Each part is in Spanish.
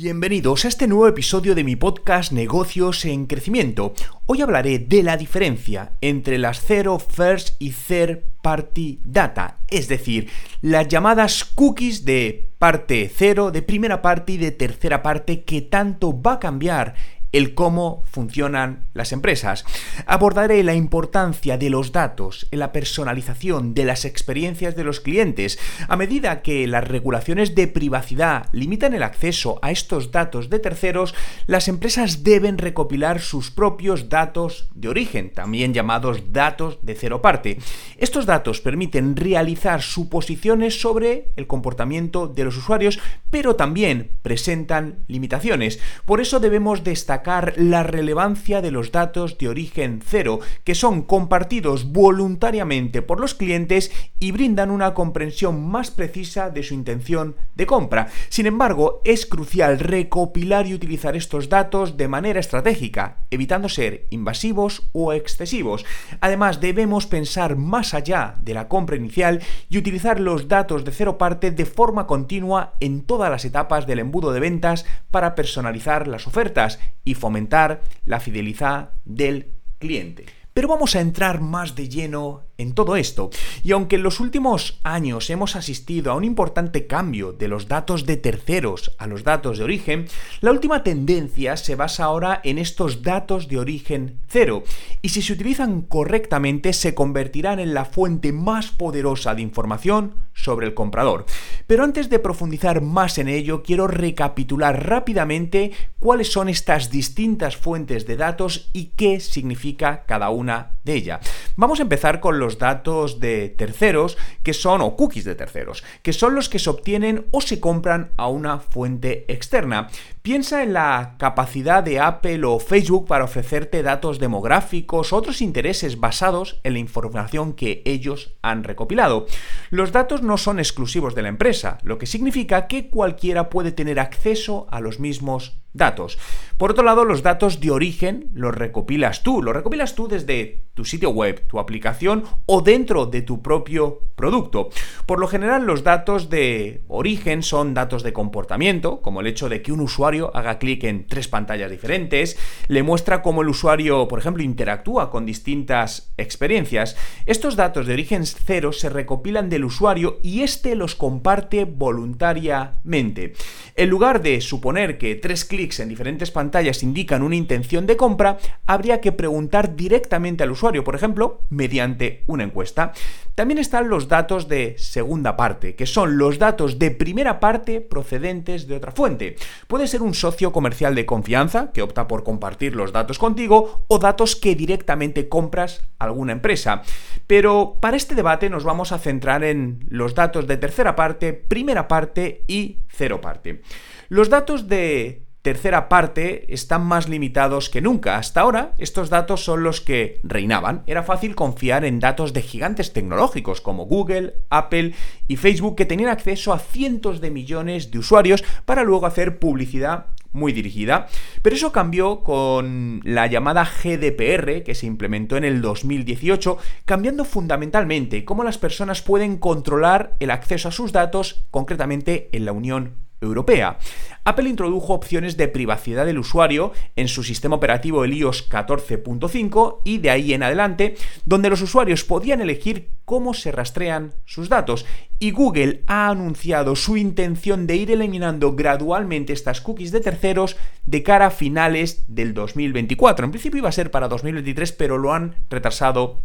Bienvenidos a este nuevo episodio de mi podcast Negocios en Crecimiento. Hoy hablaré de la diferencia entre las Zero First y Third Party Data, es decir, las llamadas cookies de parte cero, de primera parte y de tercera parte que tanto va a cambiar el cómo funcionan las empresas. Abordaré la importancia de los datos en la personalización de las experiencias de los clientes. A medida que las regulaciones de privacidad limitan el acceso a estos datos de terceros, las empresas deben recopilar sus propios datos de origen, también llamados datos de cero parte. Estos datos permiten realizar suposiciones sobre el comportamiento de los usuarios, pero también presentan limitaciones. Por eso debemos destacar la relevancia de los datos de origen cero, que son compartidos voluntariamente por los clientes y brindan una comprensión más precisa de su intención de compra. Sin embargo, es crucial recopilar y utilizar estos datos de manera estratégica, evitando ser invasivos o excesivos. Además, debemos pensar más allá de la compra inicial y utilizar los datos de cero parte de forma continua en todas las etapas del embudo de ventas para personalizar las ofertas y fomentar la fidelidad del cliente. Pero vamos a entrar más de lleno en todo esto. Y aunque en los últimos años hemos asistido a un importante cambio de los datos de terceros a los datos de origen, la última tendencia se basa ahora en estos datos de origen cero. Y si se utilizan correctamente, se convertirán en la fuente más poderosa de información sobre el comprador. Pero antes de profundizar más en ello, quiero recapitular rápidamente cuáles son estas distintas fuentes de datos y qué significa cada una de ellas. Vamos a empezar con los datos de terceros, que son, o cookies de terceros, que son los que se obtienen o se compran a una fuente externa. Piensa en la capacidad de Apple o Facebook para ofrecerte datos demográficos otros intereses basados en la información que ellos han recopilado. Los datos no son exclusivos de la empresa, lo que significa que cualquiera puede tener acceso a los mismos datos. Por otro lado, los datos de origen los recopilas tú, los recopilas tú desde tu sitio web, tu aplicación o dentro de tu propio producto. Por lo general, los datos de origen son datos de comportamiento, como el hecho de que un usuario haga clic en tres pantallas diferentes, le muestra cómo el usuario, por ejemplo, interactúa con distintas experiencias. Estos datos de origen cero se recopilan del usuario y éste los comparte voluntariamente. En lugar de suponer que tres clics en diferentes pantallas indican una intención de compra, habría que preguntar directamente al usuario, por ejemplo, mediante una encuesta. También están los datos de segunda parte, que son los datos de primera parte procedentes de otra fuente. Puede ser un socio comercial de confianza que opta por compartir los datos contigo o datos que directamente compras a alguna empresa. Pero para este debate nos vamos a centrar en los datos de tercera parte, primera parte y cero parte. Los datos de tercera parte están más limitados que nunca. Hasta ahora, estos datos son los que reinaban. Era fácil confiar en datos de gigantes tecnológicos como Google, Apple y Facebook que tenían acceso a cientos de millones de usuarios para luego hacer publicidad muy dirigida. Pero eso cambió con la llamada GDPR que se implementó en el 2018, cambiando fundamentalmente cómo las personas pueden controlar el acceso a sus datos, concretamente en la Unión Europea. Apple introdujo opciones de privacidad del usuario en su sistema operativo el iOS 14.5 y de ahí en adelante, donde los usuarios podían elegir cómo se rastrean sus datos. Y Google ha anunciado su intención de ir eliminando gradualmente estas cookies de terceros de cara a finales del 2024. En principio iba a ser para 2023, pero lo han retrasado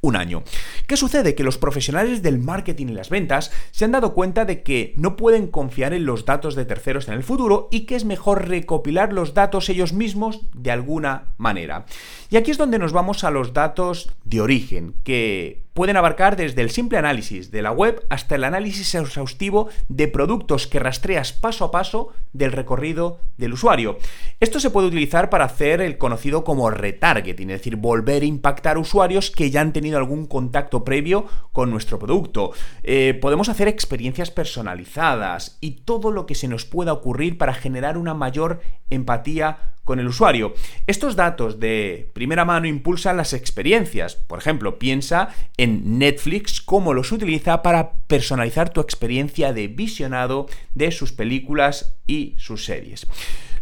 un año. ¿Qué sucede? Que los profesionales del marketing y las ventas se han dado cuenta de que no pueden confiar en los datos de terceros en el futuro y que es mejor recopilar los datos ellos mismos de alguna manera. Y aquí es donde nos vamos a los datos de origen, que pueden abarcar desde el simple análisis de la web hasta el análisis exhaustivo de productos que rastreas paso a paso del recorrido del usuario. Esto se puede utilizar para hacer el conocido como retargeting, es decir, volver a impactar usuarios que ya han tenido algún contacto previo con nuestro producto. Eh, podemos hacer experiencias personalizadas y todo lo que se nos pueda ocurrir para generar una mayor empatía con el usuario. Estos datos de primera mano impulsan las experiencias. Por ejemplo, piensa en Netflix, cómo los utiliza para personalizar tu experiencia de visionado de sus películas y sus series.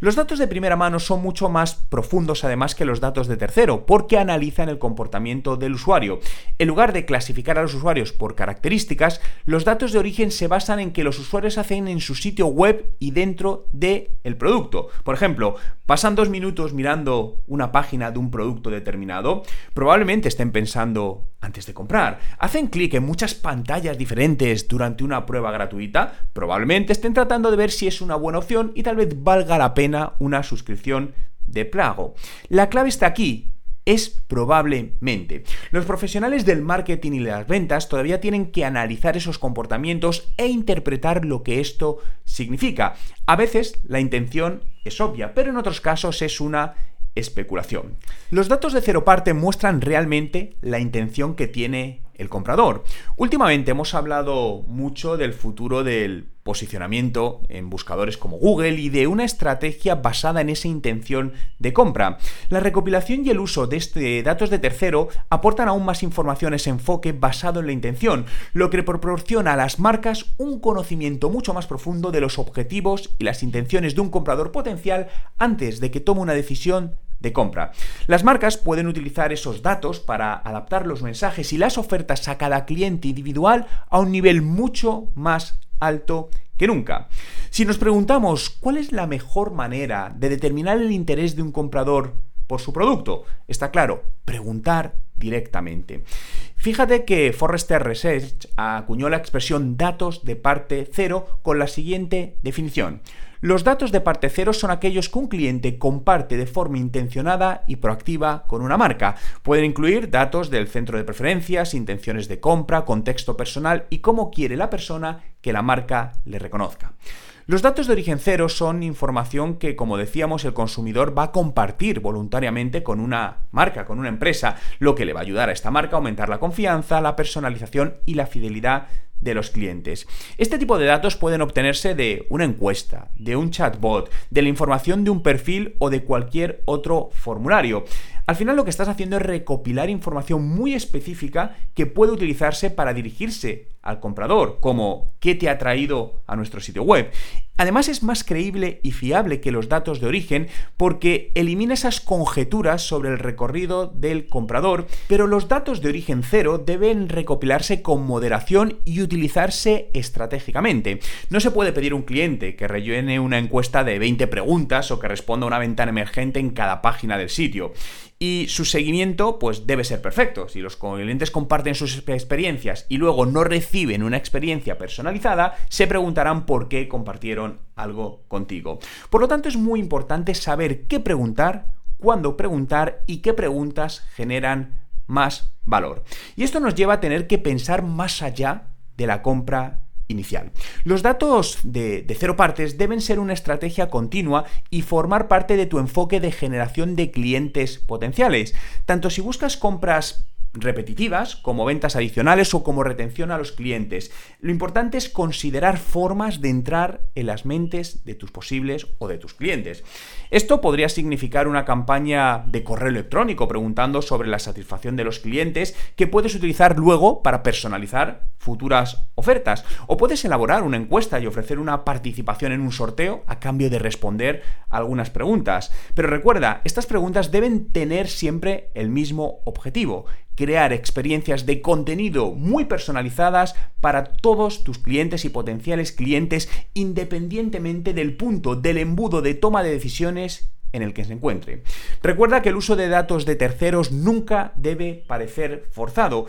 Los datos de primera mano son mucho más profundos además que los datos de tercero, porque analizan el comportamiento del usuario. En lugar de clasificar a los usuarios por características, los datos de origen se basan en que los usuarios hacen en su sitio web y dentro del el producto. Por ejemplo, pasan dos minutos mirando una página de un producto determinado, probablemente estén pensando antes de comprar. Hacen clic en muchas pantallas diferentes durante una prueba gratuita, probablemente estén tratando de ver si es una buena opción y tal vez valga la pena una suscripción de plago. La clave está aquí, es probablemente. Los profesionales del marketing y las ventas todavía tienen que analizar esos comportamientos e interpretar lo que esto significa. A veces la intención es obvia, pero en otros casos es una especulación. Los datos de cero parte muestran realmente la intención que tiene el comprador. Últimamente hemos hablado mucho del futuro del posicionamiento en buscadores como Google y de una estrategia basada en esa intención de compra. La recopilación y el uso de este datos de tercero aportan aún más información a ese enfoque basado en la intención, lo que proporciona a las marcas un conocimiento mucho más profundo de los objetivos y las intenciones de un comprador potencial antes de que tome una decisión compra. Las marcas pueden utilizar esos datos para adaptar los mensajes y las ofertas a cada cliente individual a un nivel mucho más alto que nunca. Si nos preguntamos cuál es la mejor manera de determinar el interés de un comprador por su producto, está claro, preguntar directamente. Fíjate que Forrester Research acuñó la expresión datos de parte cero con la siguiente definición. Los datos de parte cero son aquellos que un cliente comparte de forma intencionada y proactiva con una marca. Pueden incluir datos del centro de preferencias, intenciones de compra, contexto personal y cómo quiere la persona que la marca le reconozca. Los datos de origen cero son información que, como decíamos, el consumidor va a compartir voluntariamente con una marca, con una empresa, lo que le va a ayudar a esta marca a aumentar la confianza, la personalización y la fidelidad de los clientes. Este tipo de datos pueden obtenerse de una encuesta, de un chatbot, de la información de un perfil o de cualquier otro formulario. Al final lo que estás haciendo es recopilar información muy específica que puede utilizarse para dirigirse al comprador, como qué te ha traído a nuestro sitio web. Además es más creíble y fiable que los datos de origen porque elimina esas conjeturas sobre el recorrido del comprador, pero los datos de origen cero deben recopilarse con moderación y utilizarse estratégicamente. No se puede pedir un cliente que rellene una encuesta de 20 preguntas o que responda a una ventana emergente en cada página del sitio y su seguimiento pues debe ser perfecto. Si los clientes comparten sus experiencias y luego no una experiencia personalizada, se preguntarán por qué compartieron algo contigo. Por lo tanto, es muy importante saber qué preguntar, cuándo preguntar y qué preguntas generan más valor. Y esto nos lleva a tener que pensar más allá de la compra inicial. Los datos de, de, cero partes deben ser una estrategia continua y formar parte de tu enfoque de generación de clientes potenciales. Tanto si buscas compras repetitivas, como ventas adicionales o como retención a los clientes. Lo importante es considerar formas de entrar en las mentes de tus posibles o de tus clientes. Esto podría significar una campaña de correo electrónico preguntando sobre la satisfacción de los clientes que puedes utilizar luego para personalizar futuras ofertas. O puedes elaborar una encuesta y ofrecer una participación en un sorteo a cambio de responder algunas preguntas. Pero recuerda, estas preguntas deben tener siempre el mismo objetivo, crear experiencias de contenido muy personalizadas para todos tus clientes y potenciales clientes independientemente del punto del embudo de toma de decisiones en el que se encuentre. Recuerda que el uso de datos de terceros nunca debe parecer forzado.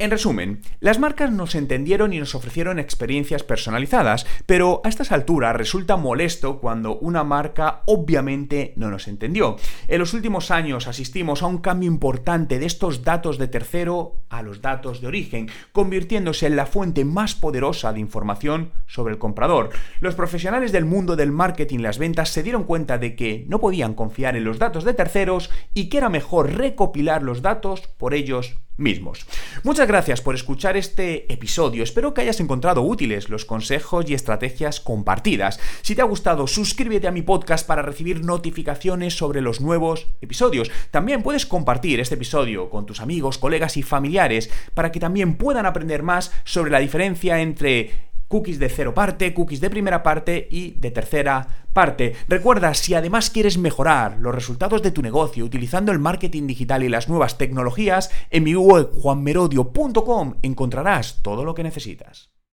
En resumen, las marcas nos entendieron y nos ofrecieron experiencias personalizadas, pero a estas alturas resulta molesto cuando una marca obviamente no nos entendió. En los últimos años asistimos a un cambio importante de estos datos de tercero a los datos de origen, convirtiéndose en la fuente más poderosa de información sobre el comprador. Los profesionales del mundo del marketing y las ventas se dieron cuenta de que no podían confiar en los datos de terceros y que era mejor recopilar los datos por ellos mismos. Muchas gracias por escuchar este episodio. Espero que hayas encontrado útiles los consejos y estrategias compartidas. Si te ha gustado, suscríbete a mi podcast para recibir notificaciones sobre los nuevos episodios. También puedes compartir este episodio con tus amigos, colegas y familiares para que también puedan aprender más sobre la diferencia entre cookies de cero parte, cookies de primera parte y de tercera parte. Recuerda, si además quieres mejorar los resultados de tu negocio utilizando el marketing digital y las nuevas tecnologías, en mi web juanmerodio.com encontrarás todo lo que necesitas.